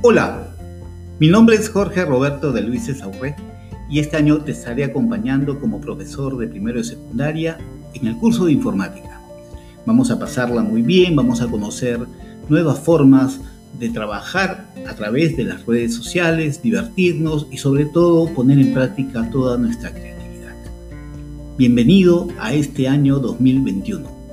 Hola, mi nombre es Jorge Roberto de Luis Sauré y este año te estaré acompañando como profesor de primero y secundaria en el curso de informática. Vamos a pasarla muy bien, vamos a conocer nuevas formas de trabajar a través de las redes sociales, divertirnos y sobre todo poner en práctica toda nuestra creatividad. Bienvenido a este año 2021.